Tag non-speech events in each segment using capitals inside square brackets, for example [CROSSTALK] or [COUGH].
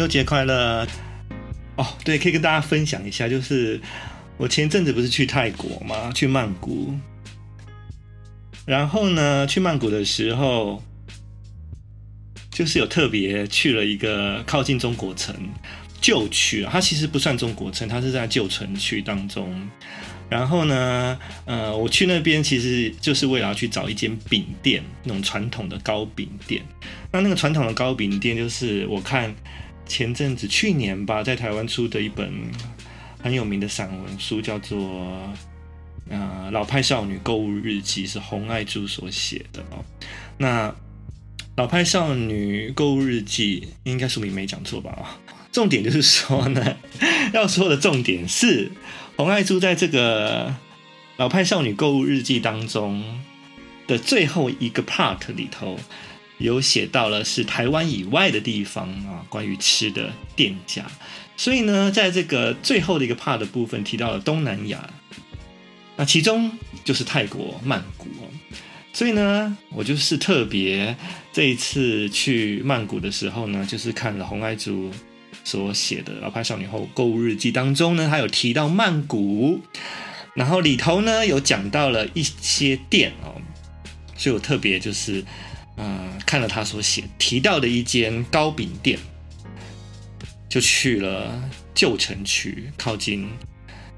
中秋节快乐！哦，对，可以跟大家分享一下，就是我前阵子不是去泰国吗，去曼谷。然后呢，去曼谷的时候，就是有特别去了一个靠近中国城旧区，它其实不算中国城，它是在旧城区当中。然后呢，呃，我去那边其实就是为了要去找一间饼店，那种传统的糕饼店。那那个传统的糕饼店，就是我看前阵子去年吧，在台湾出的一本很有名的散文书，叫做《呃老派少女购物日记》，是洪爱珠所写的哦。那《老派少女购物日记》应该书名没讲错吧？啊，重点就是说呢，[LAUGHS] 要说的重点是。洪爱珠在这个老派少女购物日记当中的最后一个 part 里头，有写到了是台湾以外的地方啊，关于吃的店家。所以呢，在这个最后的一个 part 的部分提到了东南亚，那其中就是泰国曼谷。所以呢，我就是特别这一次去曼谷的时候呢，就是看了红爱珠。所写的《老派少女后购物日记》当中呢，他有提到曼谷，然后里头呢有讲到了一些店哦，所以我特别就是嗯、看了他所写提到的一间糕饼店，就去了旧城区，靠近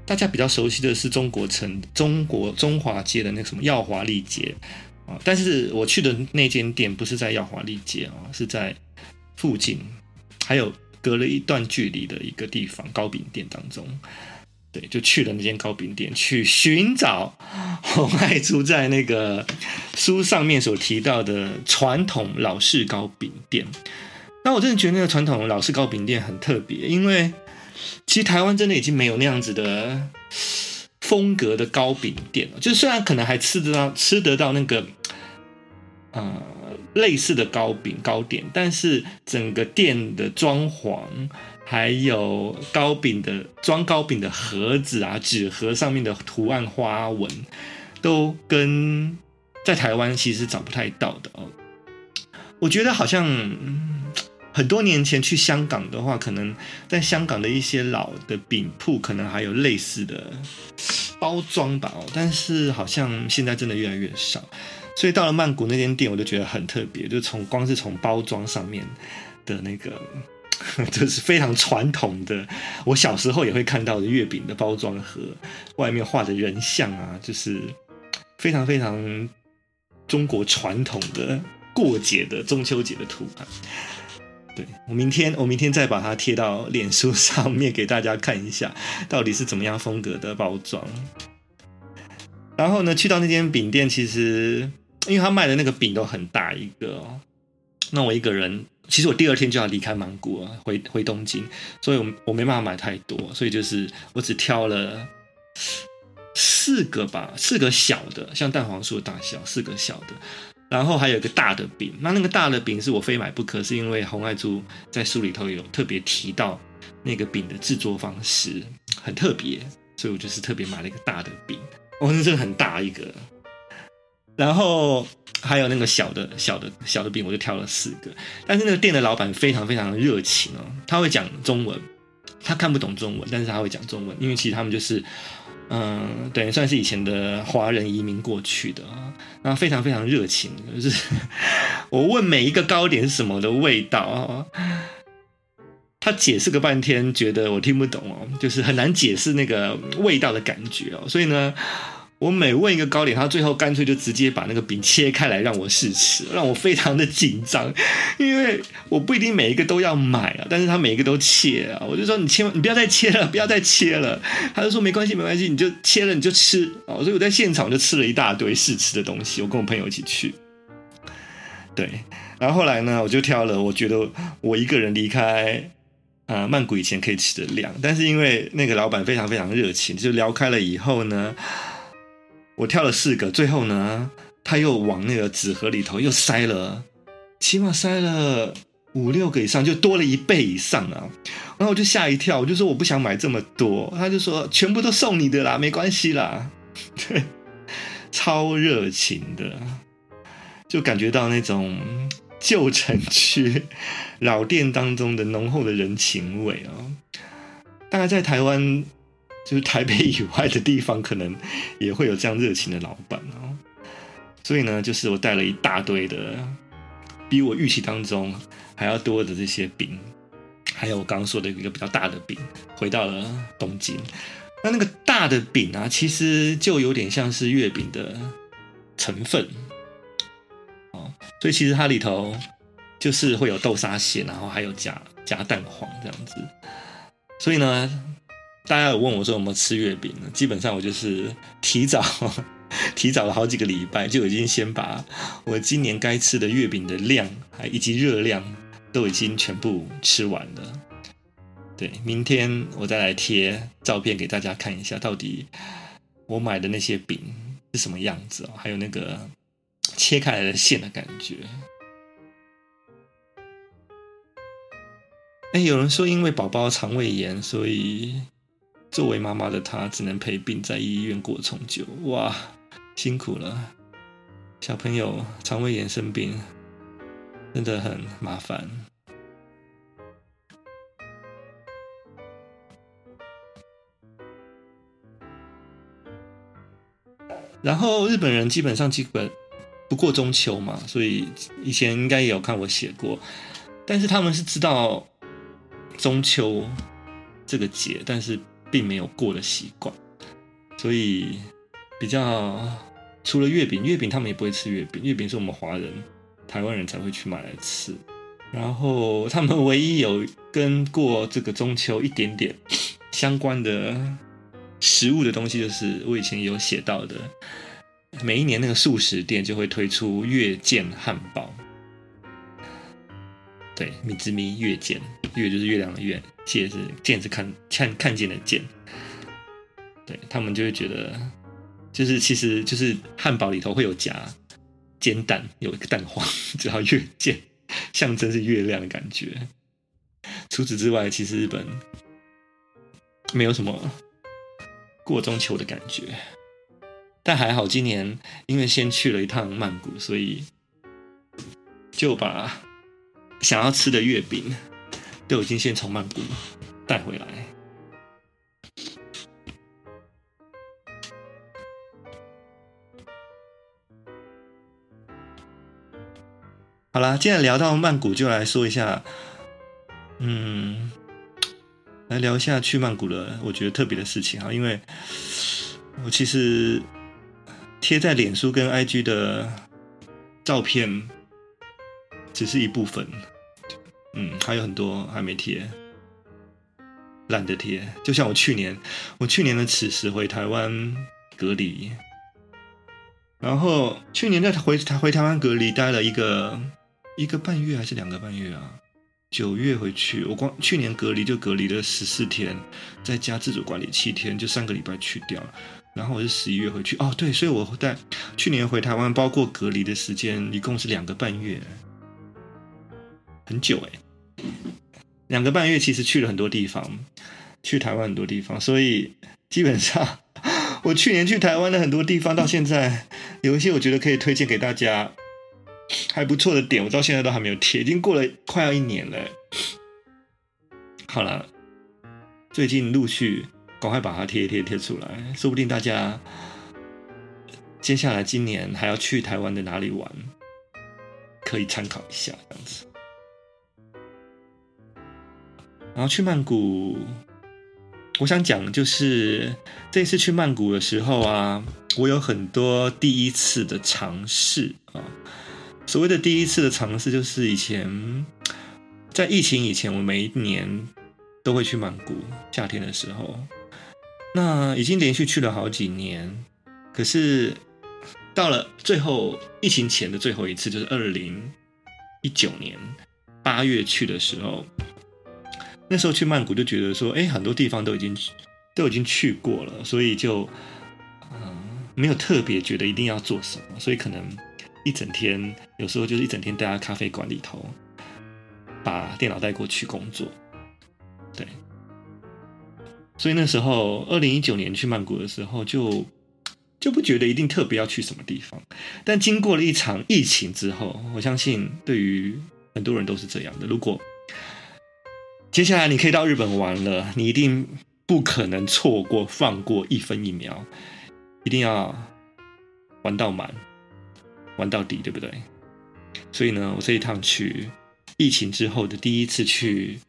大家比较熟悉的是中国城、中国中华街的那个什么耀华丽街啊，但是我去的那间店不是在耀华丽街啊，是在附近，还有。隔了一段距离的一个地方，糕饼店当中，对，就去了那间糕饼店，去寻找 [LAUGHS] 洪爱珠在那个书上面所提到的传统老式糕饼店。那我真的觉得那个传统老式糕饼店很特别，因为其实台湾真的已经没有那样子的风格的糕饼店了。就虽然可能还吃得到，吃得到那个，呃。类似的糕饼糕点，但是整个店的装潢，还有糕饼的装糕饼的盒子啊，纸盒上面的图案花纹，都跟在台湾其实找不太到的哦。我觉得好像很多年前去香港的话，可能在香港的一些老的饼铺，可能还有类似的包装吧。哦，但是好像现在真的越来越少。所以到了曼谷那间店，我就觉得很特别，就从光是从包装上面的那个，[LAUGHS] 就是非常传统的，我小时候也会看到的月饼的包装盒，外面画的人像啊，就是非常非常中国传统的过节的中秋节的图案。对，我明天，我明天再把它贴到脸书上 [LAUGHS] 面给大家看一下，到底是怎么样风格的包装。然后呢，去到那间饼店，其实。因为他卖的那个饼都很大一个哦，那我一个人，其实我第二天就要离开曼谷了，回回东京，所以我我没办法买太多，所以就是我只挑了四个吧，四个小的，像蛋黄酥的大小，四个小的，然后还有一个大的饼。那那个大的饼是我非买不可，是因为红爱珠在书里头有特别提到那个饼的制作方式很特别，所以我就是特别买了一个大的饼。哦，那真的很大一个。然后还有那个小的小的小的饼，我就挑了四个。但是那个店的老板非常非常热情哦，他会讲中文，他看不懂中文，但是他会讲中文，因为其实他们就是，嗯，等于算是以前的华人移民过去的啊。然后非常非常热情，就是我问每一个糕点什么的味道啊，他解释个半天，觉得我听不懂哦，就是很难解释那个味道的感觉哦，所以呢。我每问一个糕点，他最后干脆就直接把那个饼切开来让我试吃，让我非常的紧张，因为我不一定每一个都要买啊，但是他每一个都切啊，我就说你千万你不要再切了，不要再切了，他就说没关系没关系，你就切了你就吃啊，所以我在现场就吃了一大堆试吃的东西，我跟我朋友一起去，对，然后后来呢，我就挑了我觉得我一个人离开啊、曼谷以前可以吃的量，但是因为那个老板非常非常热情，就聊开了以后呢。我挑了四个，最后呢，他又往那个纸盒里头又塞了，起码塞了五六个以上，就多了一倍以上啊！然后我就吓一跳，我就说我不想买这么多，他就说全部都送你的啦，没关系啦，[LAUGHS] 对，超热情的，就感觉到那种旧城区老店当中的浓厚的人情味啊、哦。大概在台湾，就是台北以外的地方，可能也会有这样热情的老板哦。所以呢，就是我带了一大堆的，比我预期当中还要多的这些饼，还有我刚刚说的一个比较大的饼，回到了东京。那那个大的饼啊，其实就有点像是月饼的成分哦。所以其实它里头就是会有豆沙馅，然后还有加加蛋黄这样子。所以呢，大家有问我说有没有吃月饼呢？基本上我就是提早 [LAUGHS] 提早了好几个礼拜就已经先把我今年该吃的月饼的量还以及热量都已经全部吃完了。对，明天我再来贴照片给大家看一下，到底我买的那些饼是什么样子哦，还有那个。切开来的馅的感觉。哎，有人说因为宝宝肠胃炎，所以作为妈妈的她只能陪病在医院过重九。哇，辛苦了，小朋友肠胃炎生病真的很麻烦。然后日本人基本上基本。不过中秋嘛，所以以前应该也有看我写过，但是他们是知道中秋这个节，但是并没有过的习惯，所以比较除了月饼，月饼他们也不会吃月饼，月饼是我们华人、台湾人才会去买来吃，然后他们唯一有跟过这个中秋一点点 [COUGHS] 相关的食物的东西，就是我以前有写到的。每一年那个素食店就会推出月见汉堡，对，米之咪月见，月就是月亮的月，见是见是看看看见的见，对，他们就会觉得，就是其实就是汉堡里头会有夹煎蛋，有一个蛋黄，只要月见，象征是月亮的感觉。除此之外，其实日本没有什么过中秋的感觉。但还好，今年因为先去了一趟曼谷，所以就把想要吃的月饼都已经先从曼谷带回来。好啦，既然聊到曼谷，就来说一下，嗯，来聊一下去曼谷的我觉得特别的事情啊，因为我其实。贴在脸书跟 IG 的照片只是一部分，嗯，还有很多还没贴，懒得贴。就像我去年，我去年的此时回台湾隔离，然后去年在回台回台湾隔离待了一个一个半月还是两个半月啊？九月回去，我光去年隔离就隔离了十四天，在家自主管理七天，就三个礼拜去掉了。然后我是十一月回去哦，对，所以我在去年回台湾，包括隔离的时间，一共是两个半月，很久哎。两个半月其实去了很多地方，去台湾很多地方，所以基本上我去年去台湾的很多地方，到现在有一些我觉得可以推荐给大家还不错的点，我到现在都还没有贴，已经过了快要一年了。好了，最近陆续。赶快把它贴一贴贴出来，说不定大家接下来今年还要去台湾的哪里玩，可以参考一下这样子。然后去曼谷，我想讲就是这次去曼谷的时候啊，我有很多第一次的尝试啊。所谓的第一次的尝试，就是以前在疫情以前，我每一年都会去曼谷，夏天的时候。那已经连续去了好几年，可是到了最后疫情前的最后一次，就是二零一九年八月去的时候，那时候去曼谷就觉得说，哎，很多地方都已经都已经去过了，所以就嗯没有特别觉得一定要做什么，所以可能一整天有时候就是一整天待在咖啡馆里头，把电脑带过去工作，对。所以那时候，二零一九年去曼谷的时候，就就不觉得一定特别要去什么地方。但经过了一场疫情之后，我相信对于很多人都是这样的。如果接下来你可以到日本玩了，你一定不可能错过、放过一分一秒，一定要玩到满，玩到底，对不对？所以呢，我这一趟去疫情之后的第一次去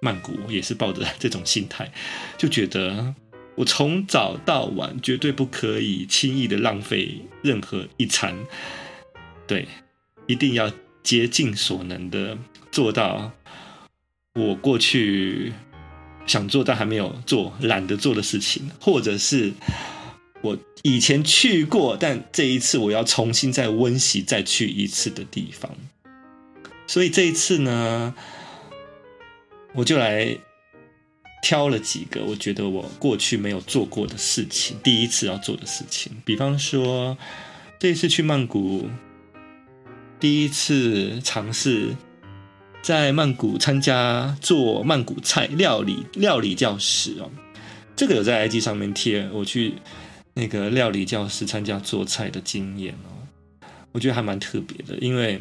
曼谷，也是抱着这种心态，就觉得我从早到晚绝对不可以轻易的浪费任何一餐，对，一定要竭尽所能的做到我过去想做但还没有做、懒得做的事情，或者是我以前去过，但这一次我要重新再温习再去一次的地方。所以这一次呢，我就来挑了几个我觉得我过去没有做过的事情，第一次要做的事情。比方说，这一次去曼谷，第一次尝试在曼谷参加做曼谷菜料理料理教室哦。这个有在 IG 上面贴我去那个料理教室参加做菜的经验哦，我觉得还蛮特别的，因为。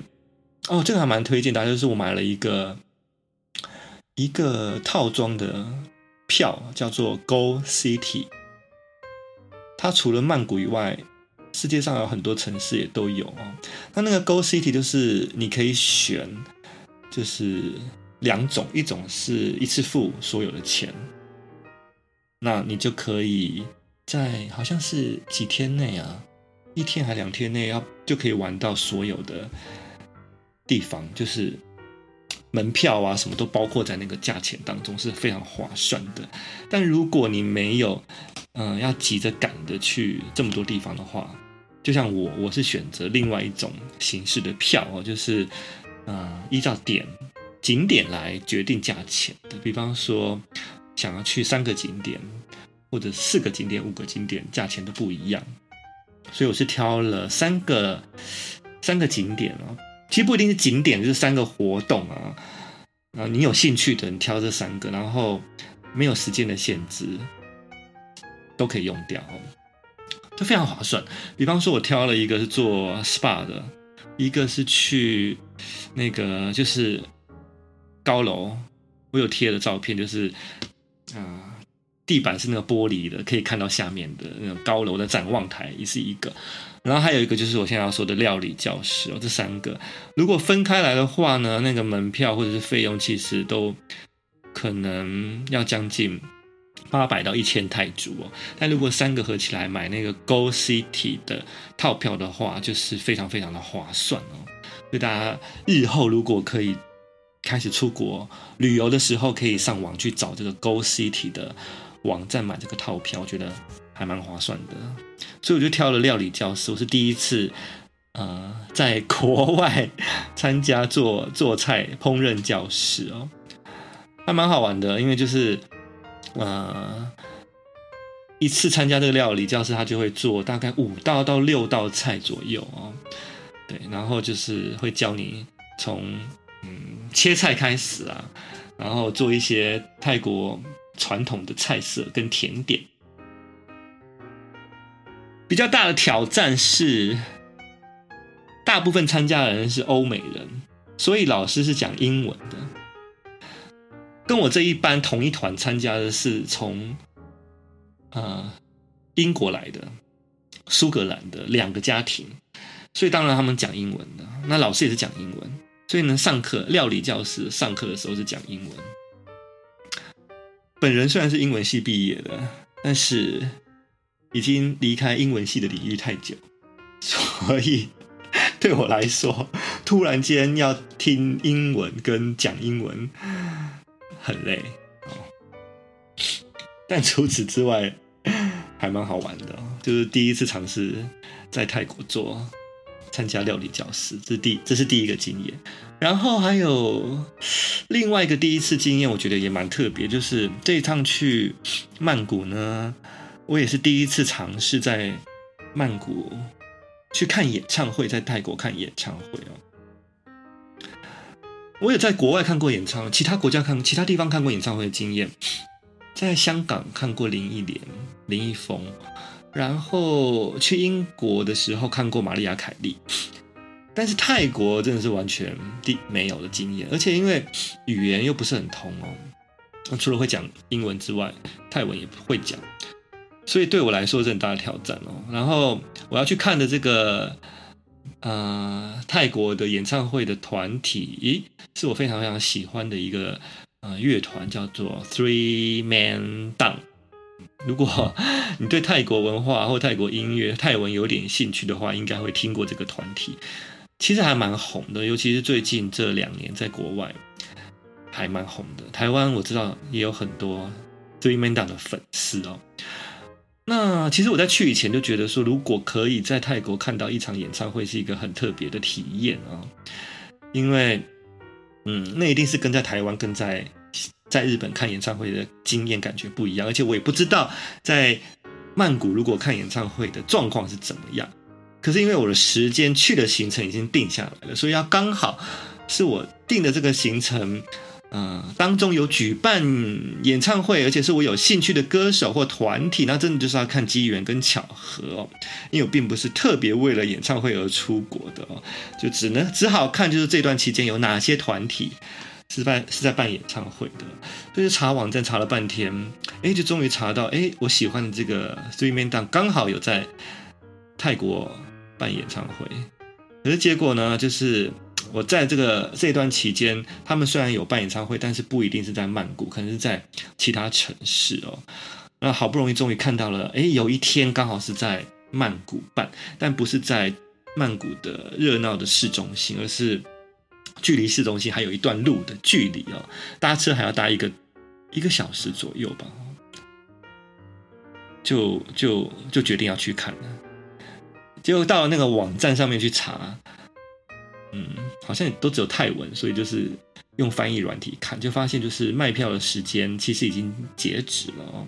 哦，这个还蛮推荐大家，就是我买了一个一个套装的票，叫做 Go City。它除了曼谷以外，世界上有很多城市也都有哦。那那个 Go City 就是你可以选，就是两种，一种是一次付所有的钱，那你就可以在好像是几天内啊，一天还两天内要就可以玩到所有的。地方就是门票啊，什么都包括在那个价钱当中，是非常划算的。但如果你没有，嗯、要急着赶的去这么多地方的话，就像我，我是选择另外一种形式的票哦，就是，呃，依照点景点来决定价钱的。比方说，想要去三个景点，或者四个景点、五个景点，价钱都不一样。所以我是挑了三个三个景点哦。其实不一定是景点，就是三个活动啊，啊，你有兴趣的，你挑这三个，然后没有时间的限制，都可以用掉，就非常划算。比方说，我挑了一个是做 SPA 的，一个是去那个就是高楼，我有贴的照片，就是啊，地板是那个玻璃的，可以看到下面的那种高楼的展望台，也是一个。然后还有一个就是我现在要说的料理教室哦，这三个如果分开来的话呢，那个门票或者是费用其实都可能要将近八百到一千泰铢哦。但如果三个合起来买那个 Go City 的套票的话，就是非常非常的划算哦。所以大家日后如果可以开始出国旅游的时候，可以上网去找这个 Go City 的网站买这个套票，我觉得还蛮划算的。所以我就挑了料理教室，我是第一次，呃，在国外参加做做菜烹饪教室哦，还蛮好玩的，因为就是，呃，一次参加这个料理教室，他就会做大概五道到六道菜左右哦，对，然后就是会教你从嗯切菜开始啊，然后做一些泰国传统的菜色跟甜点。比较大的挑战是，大部分参加的人是欧美人，所以老师是讲英文的。跟我这一班同一团参加的是从呃英国来的、苏格兰的两个家庭，所以当然他们讲英文的。那老师也是讲英文，所以呢，上课料理教室上课的时候是讲英文。本人虽然是英文系毕业的，但是。已经离开英文系的领域太久，所以对我来说，突然间要听英文跟讲英文很累。但除此之外，还蛮好玩的，就是第一次尝试在泰国做参加料理教室，这是第这是第一个经验。然后还有另外一个第一次经验，我觉得也蛮特别，就是这一趟去曼谷呢。我也是第一次尝试在曼谷去看演唱会，在泰国看演唱会哦。我有在国外看过演唱会，其他国家看，其他地方看过演唱会的经验，在香港看过林忆莲、林一峰，然后去英国的时候看过玛丽亚凯莉，但是泰国真的是完全的没有的经验，而且因为语言又不是很通哦，除了会讲英文之外，泰文也不会讲，所以对我来说是很大的挑战哦。然后我要去看的这个呃泰国的演唱会的团体，咦，是我非常非常喜欢的一个呃乐团，叫做 Three Man Down。如果你对泰国文化或泰国音乐、泰文有点兴趣的话，应该会听过这个团体。其实还蛮红的，尤其是最近这两年在国外还蛮红的。台湾我知道也有很多 Three Man Down 的粉丝哦。那其实我在去以前就觉得说，如果可以在泰国看到一场演唱会，是一个很特别的体验啊。因为，嗯，那一定是跟在台湾、跟在。在日本看演唱会的经验感觉不一样，而且我也不知道在曼谷如果看演唱会的状况是怎么样。可是因为我的时间去的行程已经定下来了，所以要刚好是我定的这个行程，呃，当中有举办演唱会，而且是我有兴趣的歌手或团体，那真的就是要看机缘跟巧合哦。因为我并不是特别为了演唱会而出国的哦，就只能只好看就是这段期间有哪些团体。是办是在办演唱会的，所以查网站查了半天，哎，就终于查到，哎，我喜欢的这个 Three Man Down 刚好有在泰国办演唱会。可是结果呢，就是我在这个这段期间，他们虽然有办演唱会，但是不一定是在曼谷，可能是在其他城市哦。那好不容易终于看到了，哎，有一天刚好是在曼谷办，但不是在曼谷的热闹的市中心，而是。距离市中心还有一段路的距离哦，搭车还要搭一个一个小时左右吧，就就就决定要去看了。结果到了那个网站上面去查，嗯，好像都只有泰文，所以就是用翻译软体看，就发现就是卖票的时间其实已经截止了哦。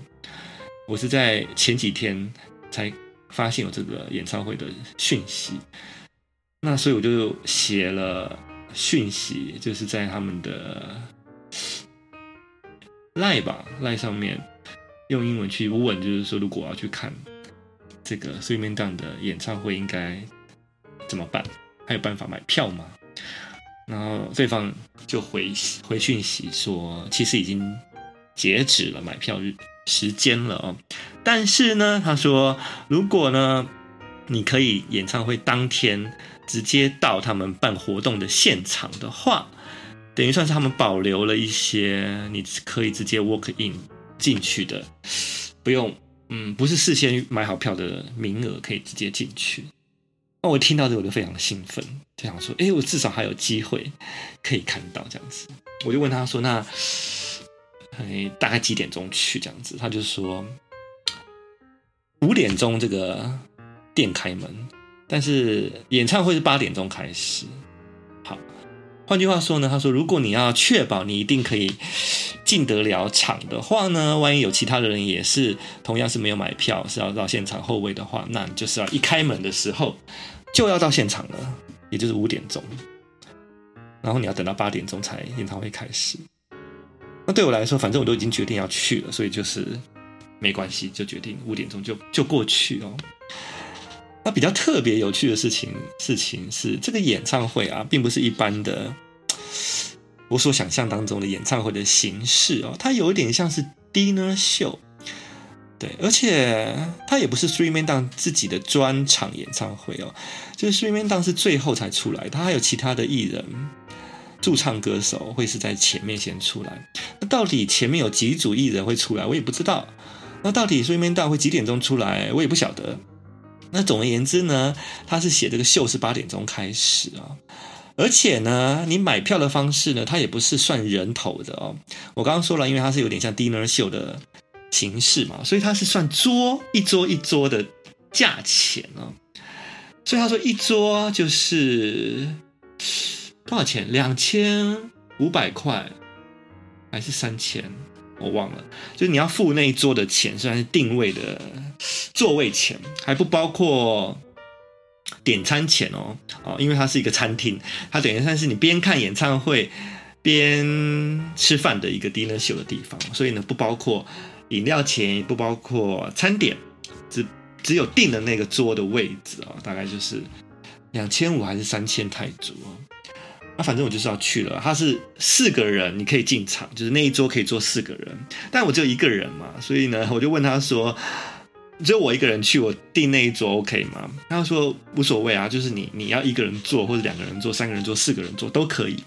我是在前几天才发现有这个演唱会的讯息，那所以我就写了。讯息就是在他们的 Line 吧，Line 上面用英文去问，就是说如果我要去看这个 Three Man Down 的演唱会，应该怎么办？还有办法买票吗？然后对方就回回讯息说，其实已经截止了买票日时间了哦。但是呢，他说如果呢，你可以演唱会当天。直接到他们办活动的现场的话，等于算是他们保留了一些你可以直接 walk in 进去的，不用，嗯，不是事先买好票的名额可以直接进去。那我听到这我就非常的兴奋，就想说，哎，我至少还有机会可以看到这样子。我就问他说，那，哎，大概几点钟去这样子？他就说五点钟这个店开门。但是演唱会是八点钟开始。好，换句话说呢，他说，如果你要确保你一定可以进得了场的话呢，万一有其他的人也是同样是没有买票，是要到现场候位的话，那你就是要一开门的时候就要到现场了，也就是五点钟。然后你要等到八点钟才演唱会开始。那对我来说，反正我都已经决定要去了，所以就是没关系，就决定五点钟就就过去哦。那比较特别有趣的事情，事情是这个演唱会啊，并不是一般的我所想象当中的演唱会的形式哦，它有一点像是 dinner show，而且他也不是 Three Man Down 自己的专场演唱会哦，就是 Three Man Down 是最后才出来，他还有其他的艺人驻唱歌手会是在前面先出来。那到底前面有几组艺人会出来，我也不知道。那到底 Three Man Down 会几点钟出来，我也不晓得。那总而言之呢，他是写这个秀是八点钟开始啊，而且呢，你买票的方式呢，它也不是算人头的哦。我刚刚说了，因为它是有点像 dinner 秀的形式嘛，所以它是算桌一桌一桌的价钱哦。所以他说一桌就是多少钱？两千五百块还是三千？我忘了，就是你要付那一桌的钱，虽然是定位的座位钱，还不包括点餐钱哦。哦，因为它是一个餐厅，它等于算是你边看演唱会边吃饭的一个 dinner show 的地方，所以呢，不包括饮料钱，不包括餐点，只只有订的那个桌的位置啊，大概就是两千五还是三千泰铢啊？那反正我就是要去了。他是四个人，你可以进场，就是那一桌可以坐四个人，但我只有一个人嘛，所以呢，我就问他说，只有我一个人去，我订那一桌 OK 吗？他说无所谓啊，就是你你要一个人坐或者两个人坐、三个人坐、四个人坐都可以。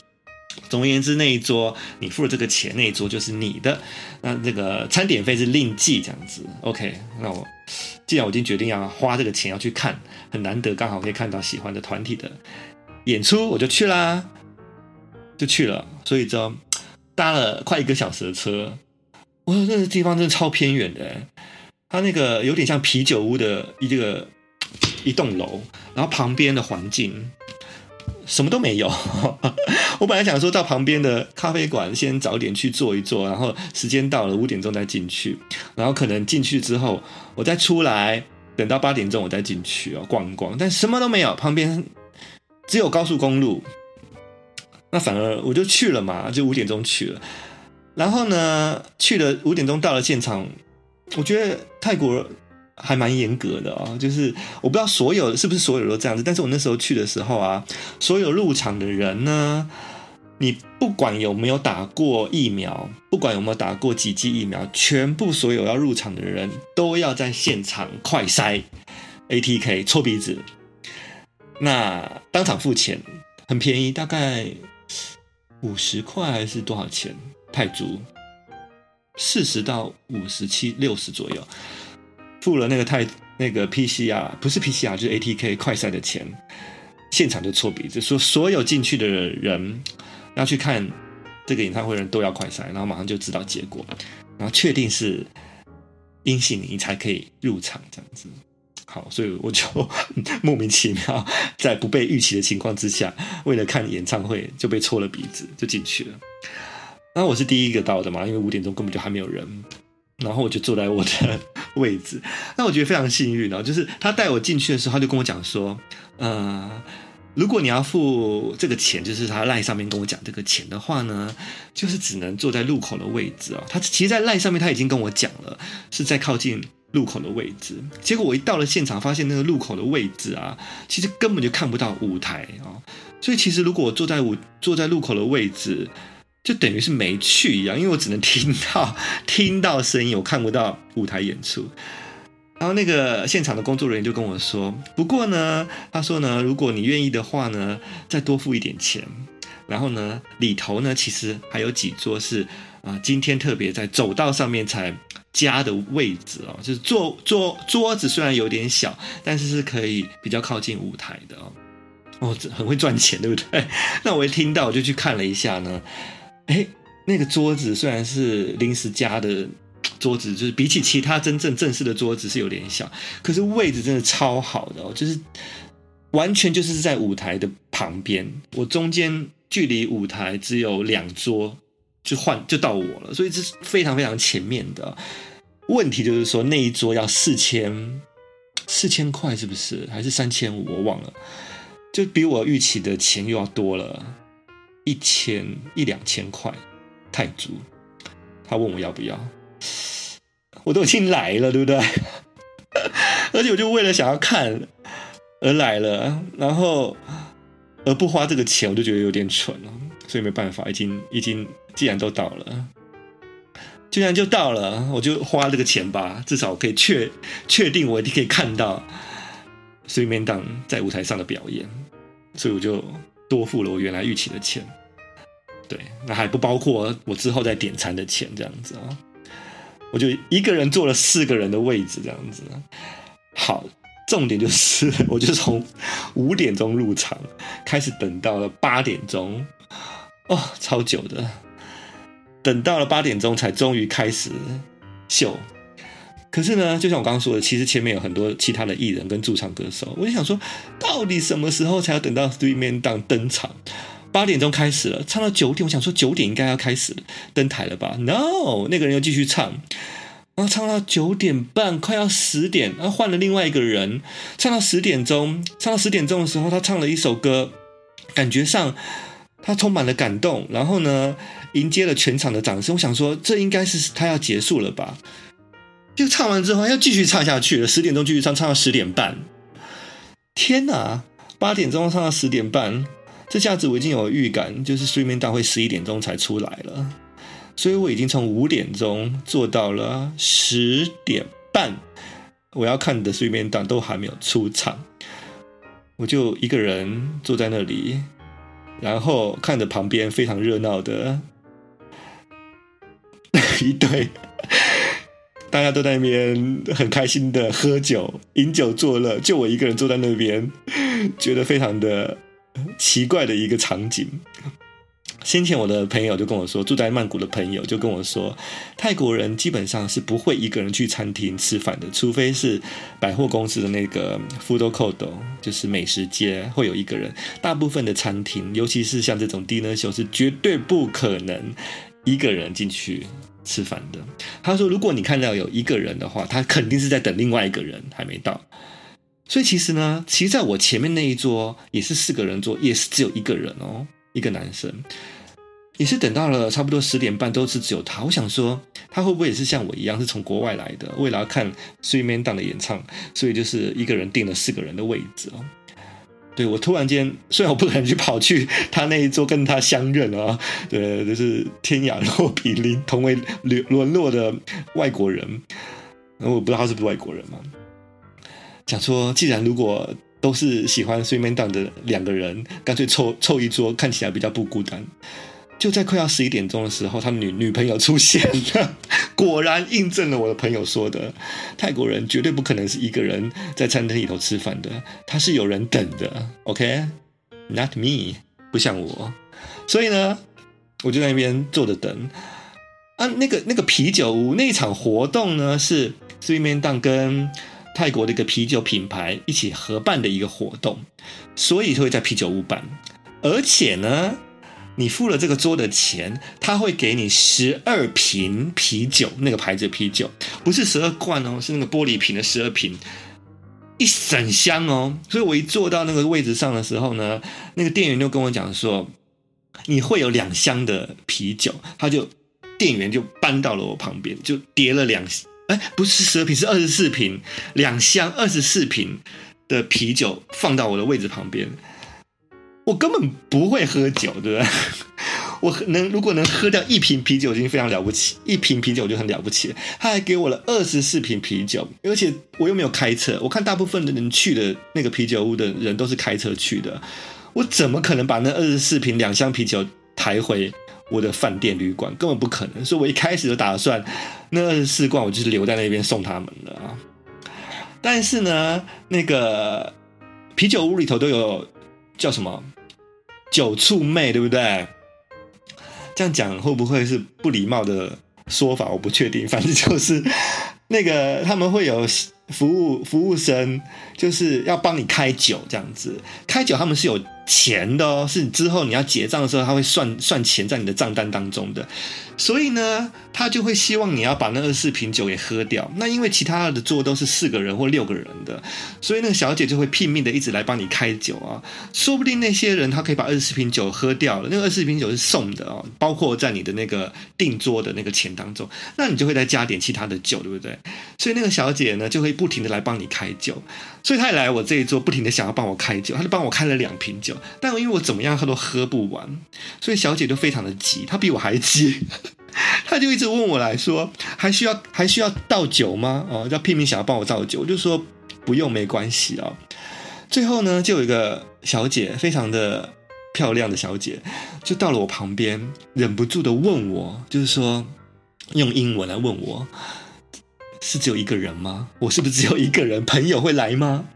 总而言之，那一桌你付了这个钱，那一桌就是你的。那这个餐点费是另计，这样子。OK，那我既然我已经决定要花这个钱要去看，很难得刚好可以看到喜欢的团体的演出，我就去啦，就去了。所以就搭了快一个小时的车。我说这个地方真的超偏远的，它那个有点像啤酒屋的一个一栋楼，然后旁边的环境。什么都没有，[LAUGHS] 我本来想说到旁边的咖啡馆先早点去坐一坐，然后时间到了五点钟再进去，然后可能进去之后我再出来，等到八点钟我再进去哦逛逛，但什么都没有，旁边只有高速公路，那反而我就去了嘛，就五点钟去了，然后呢去了五点钟到了现场，我觉得泰国。还蛮严格的哦，就是我不知道所有是不是所有都这样子，但是我那时候去的时候啊，所有入场的人呢，你不管有没有打过疫苗，不管有没有打过几剂疫苗，全部所有要入场的人都要在现场快筛 ATK 搓鼻子，那当场付钱，很便宜，大概五十块还是多少钱？泰铢，四十到五十七六十左右。付了那个太那个 PCR 不是 PCR 就是 ATK 快筛的钱，现场就搓鼻子，说所有进去的人要去看这个演唱会的人都要快筛，然后马上就知道结果，然后确定是阴性，你才可以入场这样子。好，所以我就莫名其妙在不被预期的情况之下，为了看演唱会就被搓了鼻子就进去了。那我是第一个到的嘛，因为五点钟根本就还没有人。然后我就坐在我的位置，那我觉得非常幸运哦，就是他带我进去的时候，他就跟我讲说，呃，如果你要付这个钱，就是他赖上面跟我讲这个钱的话呢，就是只能坐在路口的位置哦。他其实，在赖上面他已经跟我讲了，是在靠近路口的位置。结果我一到了现场，发现那个路口的位置啊，其实根本就看不到舞台哦。所以其实如果我坐在舞坐在路口的位置，就等于是没去一样，因为我只能听到听到声音，我看不到舞台演出。然后那个现场的工作人员就跟我说：“不过呢，他说呢，如果你愿意的话呢，再多付一点钱。然后呢，里头呢其实还有几桌是啊、今天特别在走道上面才加的位置哦，就是桌桌桌子虽然有点小，但是是可以比较靠近舞台的哦。哦，很会赚钱，对不对？[LAUGHS] 那我一听到我就去看了一下呢。”哎，那个桌子虽然是临时加的桌子，就是比起其他真正正式的桌子是有点小，可是位置真的超好的哦，就是完全就是在舞台的旁边，我中间距离舞台只有两桌，就换就到我了，所以这是非常非常前面的。问题就是说那一桌要四千四千块，是不是？还是三千五？我忘了，就比我预期的钱又要多了。一千一两千块泰铢，他问我要不要，我都已经来了，对不对？[LAUGHS] 而且我就为了想要看而来了，然后而不花这个钱，我就觉得有点蠢了，所以没办法，已经已经既然都到了，既然就到了，我就花这个钱吧，至少我可以确确定我一定可以看到水面档在舞台上的表演，所以我就多付了我原来预期的钱。对，那还不包括我之后再点餐的钱，这样子啊，我就一个人坐了四个人的位置，这样子。好，重点就是，我就从五点钟入场，开始等到了八点钟，哦，超久的，等到了八点钟才终于开始秀。可是呢，就像我刚刚说的，其实前面有很多其他的艺人跟驻唱歌手，我就想说，到底什么时候才要等到 Three Man Down 登场？八点钟开始了，唱到九点，我想说九点应该要开始登台了吧？No，那个人又继续唱，然后唱到九点半，快要十点，然后换了另外一个人，唱到十点钟，唱到十点钟的时候，他唱了一首歌，感觉上他充满了感动，然后呢，迎接了全场的掌声。我想说，这应该是他要结束了吧？就唱完之后要继续唱下去了，十点钟继续唱，唱到十点半。天哪，八点钟唱到十点半，这下子我已经有预感，就是睡眠大会十一点钟才出来了。所以我已经从五点钟做到了十点半，我要看的睡眠档都还没有出场，我就一个人坐在那里，然后看着旁边非常热闹的 [LAUGHS] 一对，大家都在那边很开心的喝酒、饮酒作乐，就我一个人坐在那边，觉得非常的奇怪的一个场景。先前我的朋友就跟我说，住在曼谷的朋友就跟我说，泰国人基本上是不会一个人去餐厅吃饭的，除非是百货公司的那个 food court，就是美食街会有一个人。大部分的餐厅，尤其是像这种 dinner show，是绝对不可能一个人进去吃饭的。他说，如果你看到有一个人的话，他肯定是在等另外一个人还没到。所以其实呢，其实在我前面那一桌也是四个人桌，也是只有一个人哦，一个男生。也是等到了差不多十点半，都是只有他。我想说，他会不会也是像我一样，是从国外来的，为了要看 Three Man Down 的演唱，所以就是一个人订了四个人的位置哦。对，我突然间，虽然我不可能去跑去他那一桌跟他相认啊，对，就是天涯若比邻，同为沦沦落的外国人，然后我不知道他是不是外国人嘛。想说，既然如果都是喜欢睡眠蛋的两个人，干脆凑凑一桌，看起来比较不孤单。就在快要十一点钟的时候，他女女朋友出现了，[LAUGHS] 果然印证了我的朋友说的，泰国人绝对不可能是一个人在餐厅里头吃饭的，他是有人等的，OK，Not me，不像我，所以呢，我就在那边坐着等。啊，那个那个啤酒屋那一场活动呢，是睡眠蛋跟泰国的一个啤酒品牌一起合办的一个活动，所以会在啤酒屋办，而且呢。你付了这个桌的钱，他会给你十二瓶啤酒，那个牌子的啤酒不是十二罐哦，是那个玻璃瓶的十二瓶，一整箱哦。所以我一坐到那个位置上的时候呢，那个店员就跟我讲说，你会有两箱的啤酒，他就店员就搬到了我旁边，就叠了两，哎，不是十二瓶，是二十四瓶，两箱二十四瓶的啤酒放到我的位置旁边。我根本不会喝酒，对不对？[LAUGHS] 我能如果能喝掉一瓶啤酒，已经非常了不起。一瓶啤酒就很了不起了。他还给我了二十四瓶啤酒，而且我又没有开车。我看大部分的人去的那个啤酒屋的人都是开车去的，我怎么可能把那二十四瓶两箱啤酒抬回我的饭店旅馆？根本不可能。所以我一开始就打算，那二十四罐我就是留在那边送他们的啊。但是呢，那个啤酒屋里头都有叫什么？酒醋妹，对不对？这样讲会不会是不礼貌的说法？我不确定，反正就是那个他们会有服务服务生，就是要帮你开酒这样子。开酒他们是有钱的哦，是之后你要结账的时候，他会算算钱在你的账单当中的。所以呢，他就会希望你要把那二十四瓶酒给喝掉。那因为其他的桌都是四个人或六个人的，所以那个小姐就会拼命的一直来帮你开酒啊。说不定那些人他可以把二十四瓶酒喝掉了，那个二十四瓶酒是送的哦，包括在你的那个订桌的那个钱当中，那你就会再加点其他的酒，对不对？所以那个小姐呢就会不停的来帮你开酒，所以她也来我这一桌，不停的想要帮我开酒，她就帮我开了两瓶酒但因为我怎么样喝都喝不完，所以小姐就非常的急，她比我还急。[LAUGHS] 她就一直问我来说，还需要还需要倒酒吗？哦，要拼命想要帮我倒酒，我就说不用，没关系啊。最后呢，就有一个小姐，非常的漂亮的小姐，就到了我旁边，忍不住的问我，就是说用英文来问我。是只有一个人吗？我是不是只有一个人？朋友会来吗？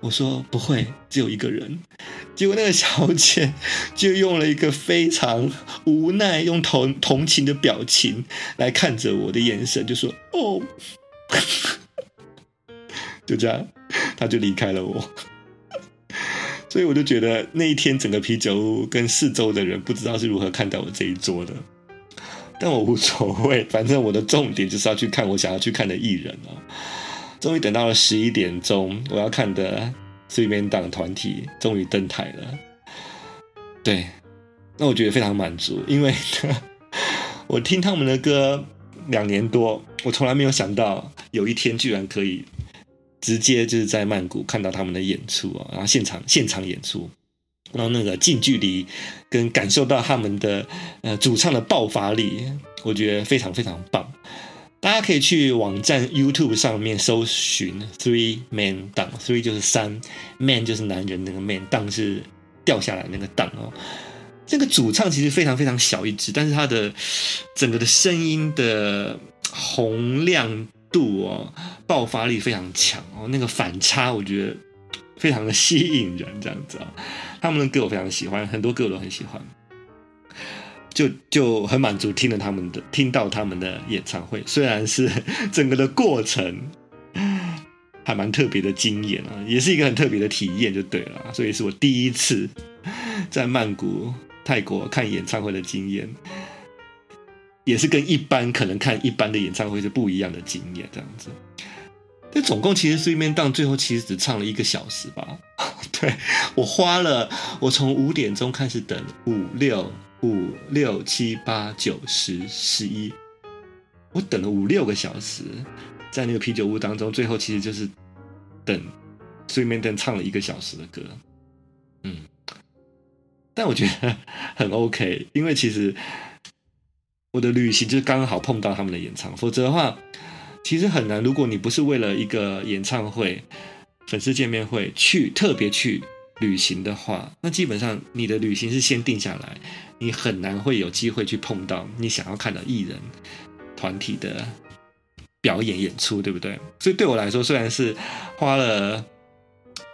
我说不会，只有一个人。结果那个小姐就用了一个非常无奈、用同同情的表情来看着我的眼神，就说：“哦。[LAUGHS] ”就这样，他就离开了我。所以我就觉得那一天，整个啤酒屋跟四周的人不知道是如何看待我这一桌的。但我无所谓，反正我的重点就是要去看我想要去看的艺人啊！终于等到了十一点钟，我要看的 Three Man Down 团体终于登台了。对，那我觉得非常满足，因为我听他们的歌两年多，我从来没有想到有一天居然可以直接就是在曼谷看到他们的演出啊，然后现场现场演出，然后那个近距离跟感受到他们的呃主唱的爆发力，我觉得非常非常棒。大家可以去网站 YouTube 上面搜寻 Three Man Down，Three 就是三，Man 就是男人那个 Man，Down 是掉下来那个 Down 哦。这个主唱其实非常非常小一只，但是他的整个的声音的洪亮度哦，爆发力非常强哦，那个反差我觉得非常的吸引人，这样子啊、哦。他们的歌我非常喜欢，很多歌我都很喜欢。就就很满足，听了他们的，听到他们的演唱会，虽然是 [LAUGHS] 整个的过程还蛮特别的经验啊，也是一个很特别的体验，就对了。所以是我第一次在曼谷泰国看演唱会的经验，也是跟一般可能看一般的演唱会是不一样的经验，这样子。那总共其实 Three Man Down 最后其实只唱了一个小时吧？对，[LAUGHS] 我花了，我从五点钟开始等五六。五六七八九十十一，我等了五六个小时，在那个啤酒屋当中，最后其实就是等睡眠灯唱了一个小时的歌，嗯，但我觉得很 OK，因为其实我的旅行就是刚好碰到他们的演唱，否则的话其实很难。如果你不是为了一个演唱会、粉丝见面会去特别去旅行的话，那基本上你的旅行是先定下来。你很难会有机会去碰到你想要看的艺人团体的表演演出，对不对？所以对我来说，虽然是花了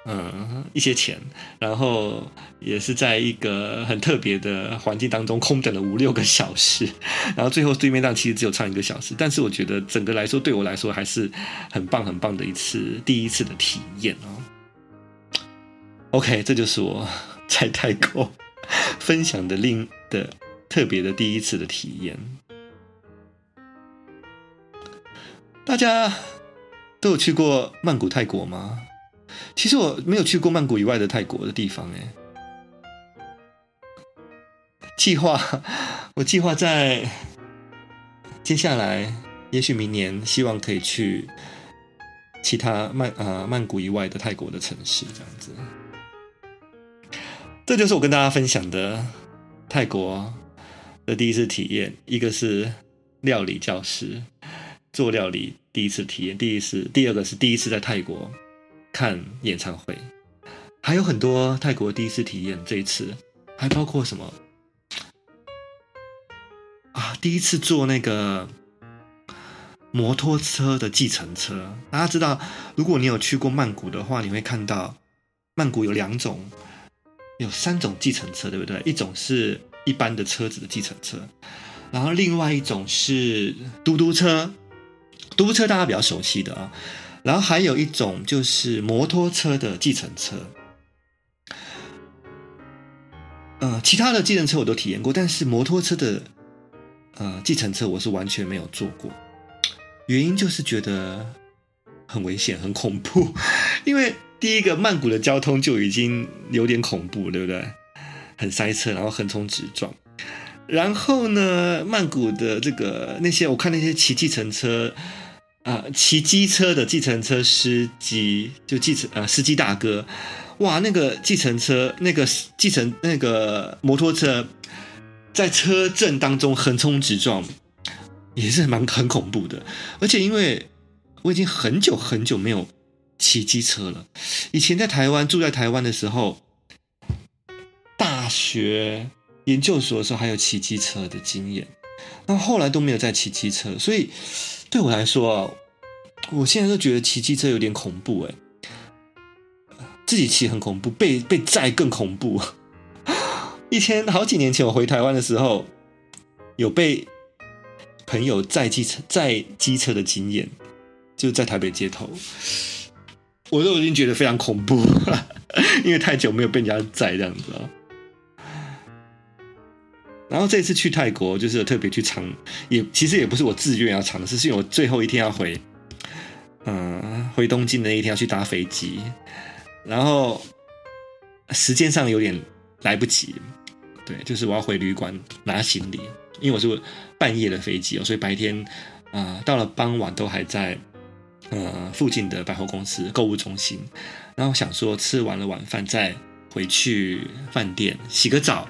嗯一些钱，然后也是在一个很特别的环境当中空等了五六个小时，[LAUGHS] 然后最后 Three Man Down 其实只有唱一个小时，但是我觉得整个来说，对我来说还是很棒很棒的一次第一次的体验哦。OK，这就是我在泰国分享的另的特别的第一次的体验，大家都有去过曼谷泰国吗？其实我没有去过曼谷以外的泰国的地方哎。计划 [LAUGHS] 我计划在接下来，也许明年，希望可以去其他曼啊、曼谷以外的泰国的城市，这样子。这就是我跟大家分享的。泰国的第一次体验，一个是料理教室做料理，第一次体验；第一次，第二个是第一次在泰国看演唱会，还有很多泰国第一次体验。这一次还包括什么啊？第一次坐那个摩托车的计程车。大家知道，如果你有去过曼谷的话，你会看到曼谷有两种。有三种计程车，对不对？一种是一般的车子的计程车，然后另外一种是嘟嘟车，嘟嘟车大家比较熟悉的啊，然后还有一种就是摩托车的计程车。呃，其他的计程车我都体验过，但是摩托车的呃计程车我是完全没有坐过，原因就是觉得很危险、很恐怖，[LAUGHS] 因为。第一个，曼谷的交通就已经有点恐怖，对不对？很塞车，然后横冲直撞。然后呢，曼谷的这个那些，我看那些骑计程车、呃，骑机车的计程车司机，就计程啊、呃，司机大哥，哇，那个计程车，那个计程那个摩托车，在车阵当中横冲直撞，也是蛮很恐怖的。而且因为我已经很久很久没有。骑机车了。以前在台湾住在台湾的时候，大学研究所的时候还有骑机车的经验，那后来都没有再骑机车，所以对我来说啊，我现在都觉得骑机车有点恐怖哎，自己骑很恐怖，被被载更恐怖。以前好几年前我回台湾的时候，有被朋友载机车载机车的经验，就在台北街头。我都已经觉得非常恐怖，[LAUGHS] 因为太久没有被人家载这样子了。然后这次去泰国，就是特别去尝，也其实也不是我自愿要尝试，是因为我最后一天要回，嗯、回东京的那一天要去搭飞机，然后时间上有点来不及。对，就是我要回旅馆拿行李，因为我是半夜的飞机哦，所以白天啊、到了傍晚都还在。呃附近的百货公司购物中心，然后想说吃完了晚饭再回去饭店洗个澡，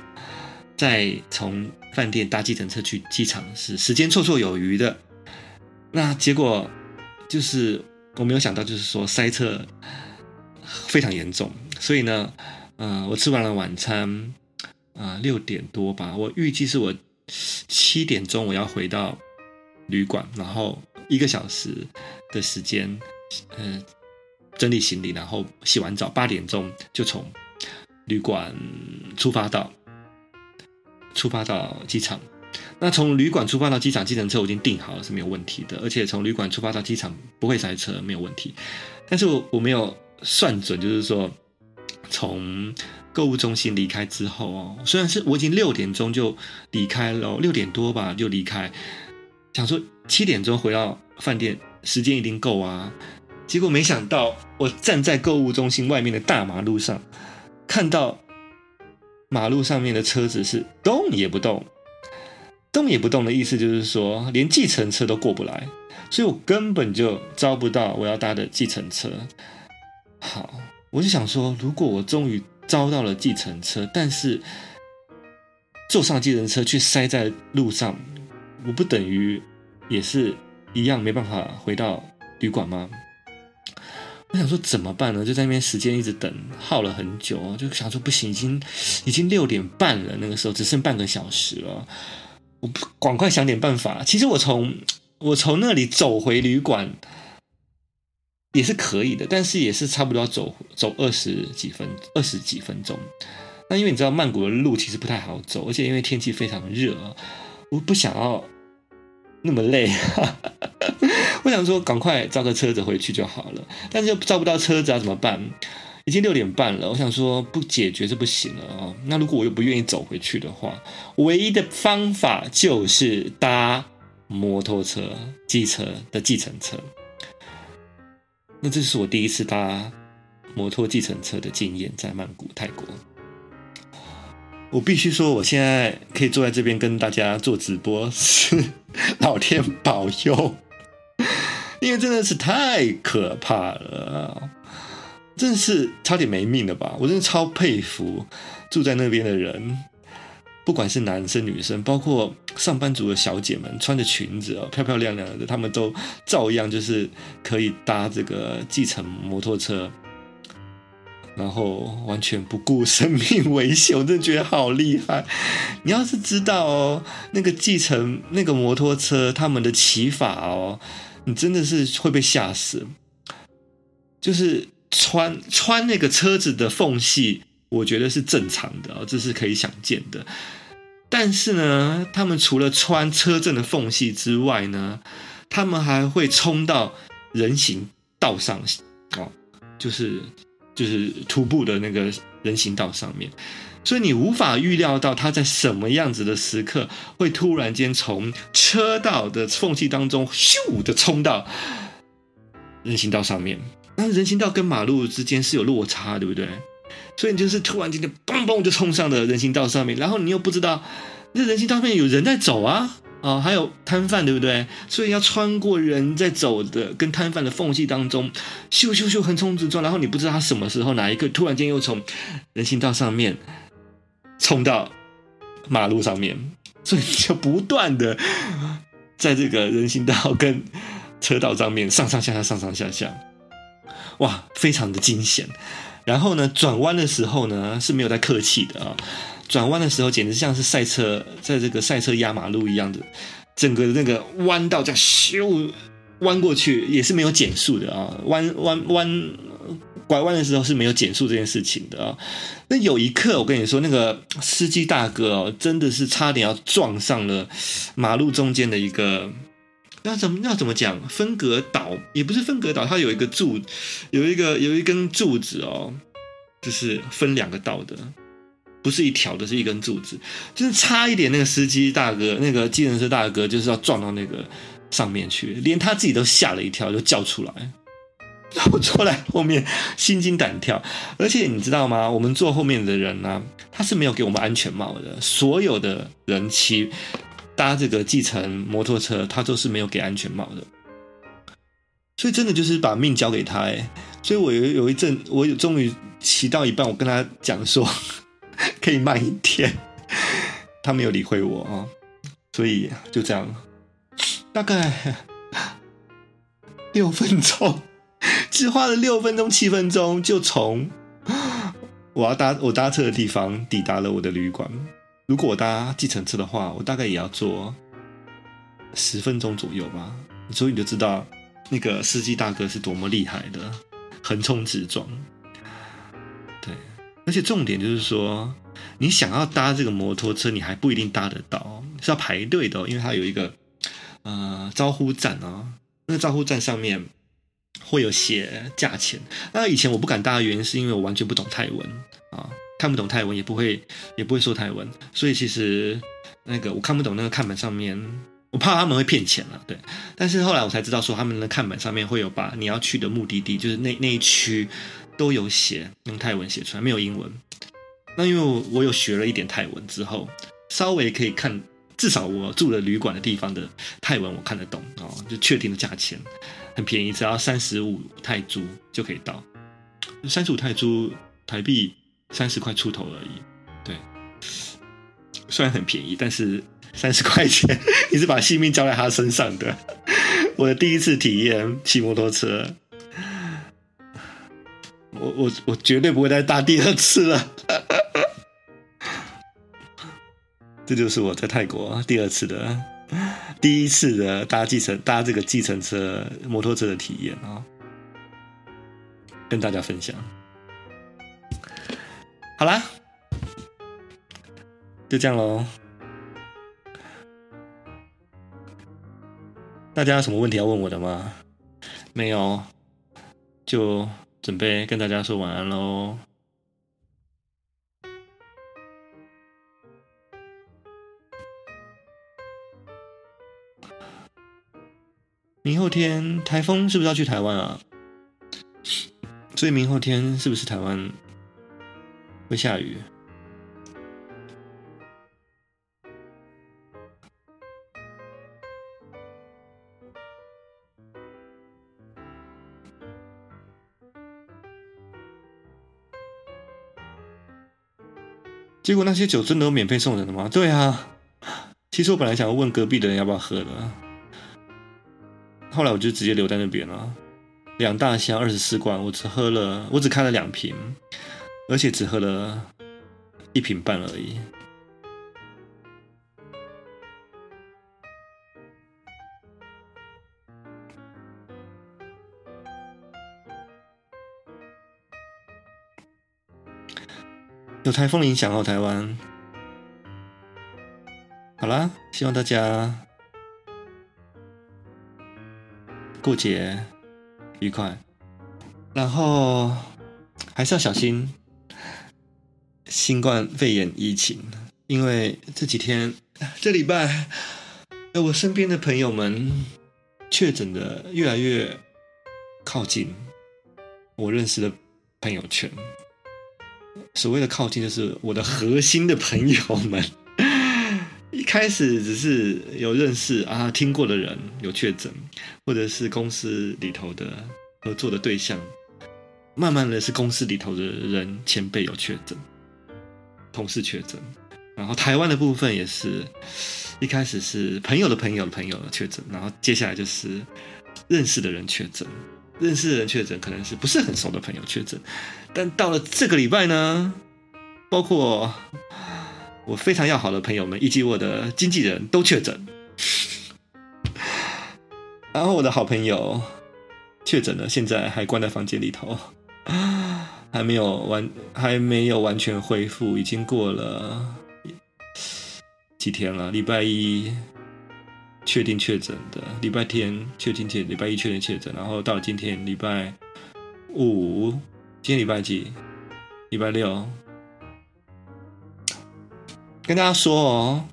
再从饭店搭计程车去机场是时间绰绰有余的。那结果就是我没有想到，就是说塞车非常严重，所以呢，呃，我吃完了晚餐，啊、呃，六点多吧，我预计是我七点钟我要回到旅馆，然后一个小时的时间，呃，整理行李，然后洗完澡，八点钟就从旅馆出发到出发到机场。那从旅馆出发到机场，计程车我已经订好了，是没有问题的。而且从旅馆出发到机场不会塞车，没有问题。但是我我没有算准，就是说从购物中心离开之后哦，虽然是我已经六点钟就离开了，六点多吧就离开，想说七点钟回到饭店，时间一定够啊。结果没想到，我站在购物中心外面的大马路上，看到马路上面的车子是动也不动。动也不动的意思就是说，连计程车都过不来，所以我根本就招不到我要搭的计程车。好，我就想说，如果我终于招到了计程车，但是坐上计程车却塞在路上，我不等于也是一样没办法回到旅馆吗？我想说怎么办呢？就在那边时间一直等，耗了很久，就想说不行，已经已经六点半了，那个时候只剩半个小时了。我赶快想点办法。其实我从我从那里走回旅馆也是可以的，但是也是差不多要走走二十几分二十几分钟。那因为你知道曼谷的路其实不太好走，而且因为天气非常热，我不想要那么累。[LAUGHS] 我想说赶快招个车子回去就好了，但是又招不到车子啊，怎么办？已经六点半了，我想说不解决是不行了哦。那如果我又不愿意走回去的话，唯一的方法就是搭摩托车、机车的计程车。那这是我第一次搭摩托计程车的经验，在曼谷泰国。我必须说，我现在可以坐在这边跟大家做直播，是 [LAUGHS] 老天保佑，因为真的是太可怕了。真是差点没命了吧！我真的超佩服住在那边的人，不管是男生女生，包括上班族的小姐们，穿着裙子哦，漂漂亮亮的，他们都照样就是可以搭这个计程摩托车，然后完全不顾生命危险，我真的觉得好厉害。你要是知道哦，那个计程那个摩托车他们的骑法哦，你真的是会被吓死，就是。穿穿那个车子的缝隙，我觉得是正常的啊，这是可以想见的。但是呢，他们除了穿车阵的缝隙之外呢，他们还会冲到人行道上哦，就是就是徒步的那个人行道上面，所以你无法预料到他在什么样子的时刻会突然间从车道的缝隙当中咻的冲到人行道上面。那人行道跟马路之间是有落差，对不对？所以你就是突然间就嘣嘣就冲上了人行道上面，然后你又不知道那人行道上面有人在走啊，啊，还有摊贩，对不对？所以要穿过人在走的跟摊贩的缝隙当中，咻咻咻横冲直撞，然后你不知道他什么时候哪一刻突然间又从人行道上面冲到马路上面，所以你就不断的在这个人行道跟车道上面上上下下上上下下。哇，非常的惊险。然后呢，转弯的时候呢是没有在客气的啊。转弯的时候简直像是赛车，在这个赛车压马路一样的，整个那个弯道这样咻弯过去也是没有减速的啊。弯弯弯拐弯的时候是没有减速这件事情的啊。那有一刻我跟你说，那个司机大哥哦，真的是差点要撞上了马路中间的一个。要怎么要怎么讲？分隔岛也不是分隔岛，它有一个柱，有一个有一根柱子哦，就是分两个道的，不是一条的，是一根柱子，就是差一点，那个司机大哥，那个计程车大哥就是要撞到那个上面去，连他自己都吓了一跳，就叫出来。[LAUGHS] 然后坐在后面心惊胆跳，而且你知道吗？我们坐后面的人呢、啊，他是没有给我们安全帽的，所有的人骑。搭这个计程摩托车，他都是没有给安全帽的。所以真的就是把命交给他哎。所以我有有一阵，我终于骑到一半，我跟他讲说可以慢一点，他没有理会我啊。所以就这样，大概六分钟，只花了六分钟七分钟，就从我要搭我搭车的地方抵达了我的旅馆。如果我搭计程车的话，我大概也要坐十分钟左右吧。所以你就知道那个司机大哥是多么厉害的，横冲直撞。对，而且重点就是说，你想要搭这个摩托车，你还不一定搭得到，是要排队的，因为它有一个呃招呼站啊。那个招呼站上面会有写价钱。那以前我不敢搭的原因，是因为我完全不懂泰文啊。看不懂泰文，也不会也不会说泰文，所以其实那个我看不懂那个看板上面，我怕他们会骗钱了，对。但是后来我才知道，说他们的看板上面会有把你要去的目的地，就是那那一区都有写，用泰文写出来，没有英文。那因为我我有学了一点泰文之后，稍微可以看，至少我住的旅馆的地方的泰文我看得懂哦，就确定的价钱很便宜，只要三十五泰铢就可以到，三十五泰铢台币。三十块出头而已，对，虽然很便宜，但是三十块钱，你是把性命交在他身上的。我的第一次体验骑摩托车，我我我绝对不会再搭第二次了。这就是我在泰国第二次的，第一次的搭计程搭这个计程车摩托车的体验啊，跟大家分享。好啦，就这样喽。大家有什么问题要问我的吗？没有，就准备跟大家说晚安喽。明后天台风是不是要去台湾啊？所以明后天是不是台湾？会下雨，结果那些酒真的有免费送人的吗？对啊，其实我本来想要问隔壁的人要不要喝的，后来我就直接留在那边了。两大箱二十四罐，我只喝了，我只开了两瓶。而且只喝了一瓶半而已。有台风影响哦，台湾。好啦，希望大家过节愉快，然后还是要小心。新冠肺炎疫情，因为这几天、[LAUGHS] 这礼拜，我身边的朋友们确诊的越来越靠近我认识的朋友圈。所谓的靠近，就是我的核心的朋友们。[LAUGHS] 一开始只是有认识啊、听过的人有确诊，或者是公司里头的合作的对象，慢慢的是公司里头的人前辈有确诊。同事确诊，然后台湾的部分也是一开始是朋友的朋友的朋友确诊，然后接下来就是认识的人确诊，认识的人确诊可能是不是很熟的朋友确诊，但到了这个礼拜呢，包括我非常要好的朋友们以及我的经纪人都确诊，[LAUGHS] 然后我的好朋友确诊了，现在还关在房间里头。还没有完，还没有完全恢复，已经过了几天了。礼拜一确定确诊的，礼拜天确定确，礼拜一确定确诊，然后到了今天礼拜五，今天礼拜几？礼拜六。跟大家说哦，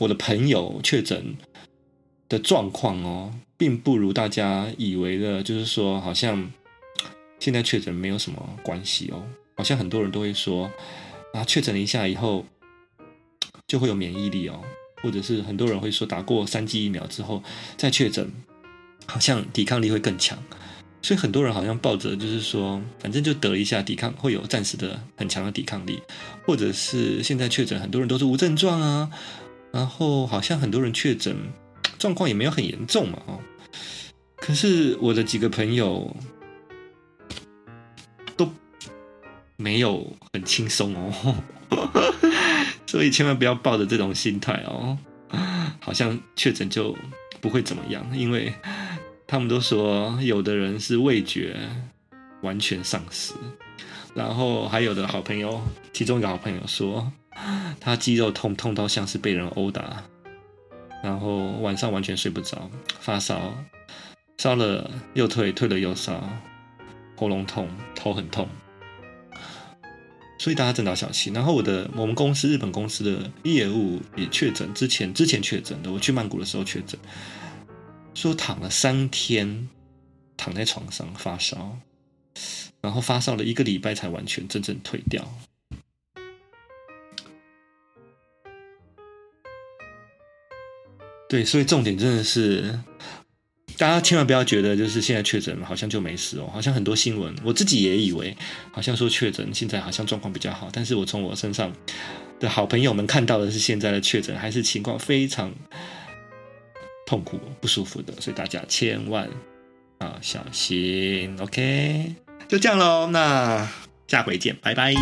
我的朋友确诊的状况哦，并不如大家以为的，就是说好像。现在确诊没有什么关系哦，好像很多人都会说啊，确诊了一下以后就会有免疫力哦，或者是很多人会说打过三剂疫苗之后再确诊好像抵抗力会更强。所以很多人好像抱着就是说，反正就得了一下，抵抗会有暂时的很强的抵抗力，或者是现在确诊很多人都是无症状啊，然后好像很多人确诊状况也没有很严重嘛，哦，可是我的几个朋友没有很轻松哦，[LAUGHS] 所以千万不要抱着这种心态哦，好像确诊就不会怎么样，因为。他们都说，有的人是味觉完全丧失，然后还有的好朋友，其中一个好朋友说，他肌肉痛痛到像是被人殴打，然后晚上完全睡不着，发烧，烧了又退，退了又烧，喉咙痛，头很痛，所以大家真的要小心。然后我的我们公司日本公司的业务也确诊，之前之前确诊的，我去曼谷的时候确诊。说躺了三天，躺在床上发烧，然后发烧了一个礼拜才完全真正退掉。对，所以重点真的是，大家千万不要觉得就是现在确诊好像就没事哦，好像很多新闻，我自己也以为好像说确诊现在好像状况比较好，但是我从我身上的好朋友们看到的是现在的确诊还是情况非常。痛苦不舒服的，所以大家千万啊小心，OK，就这样喽，那下回见，拜拜。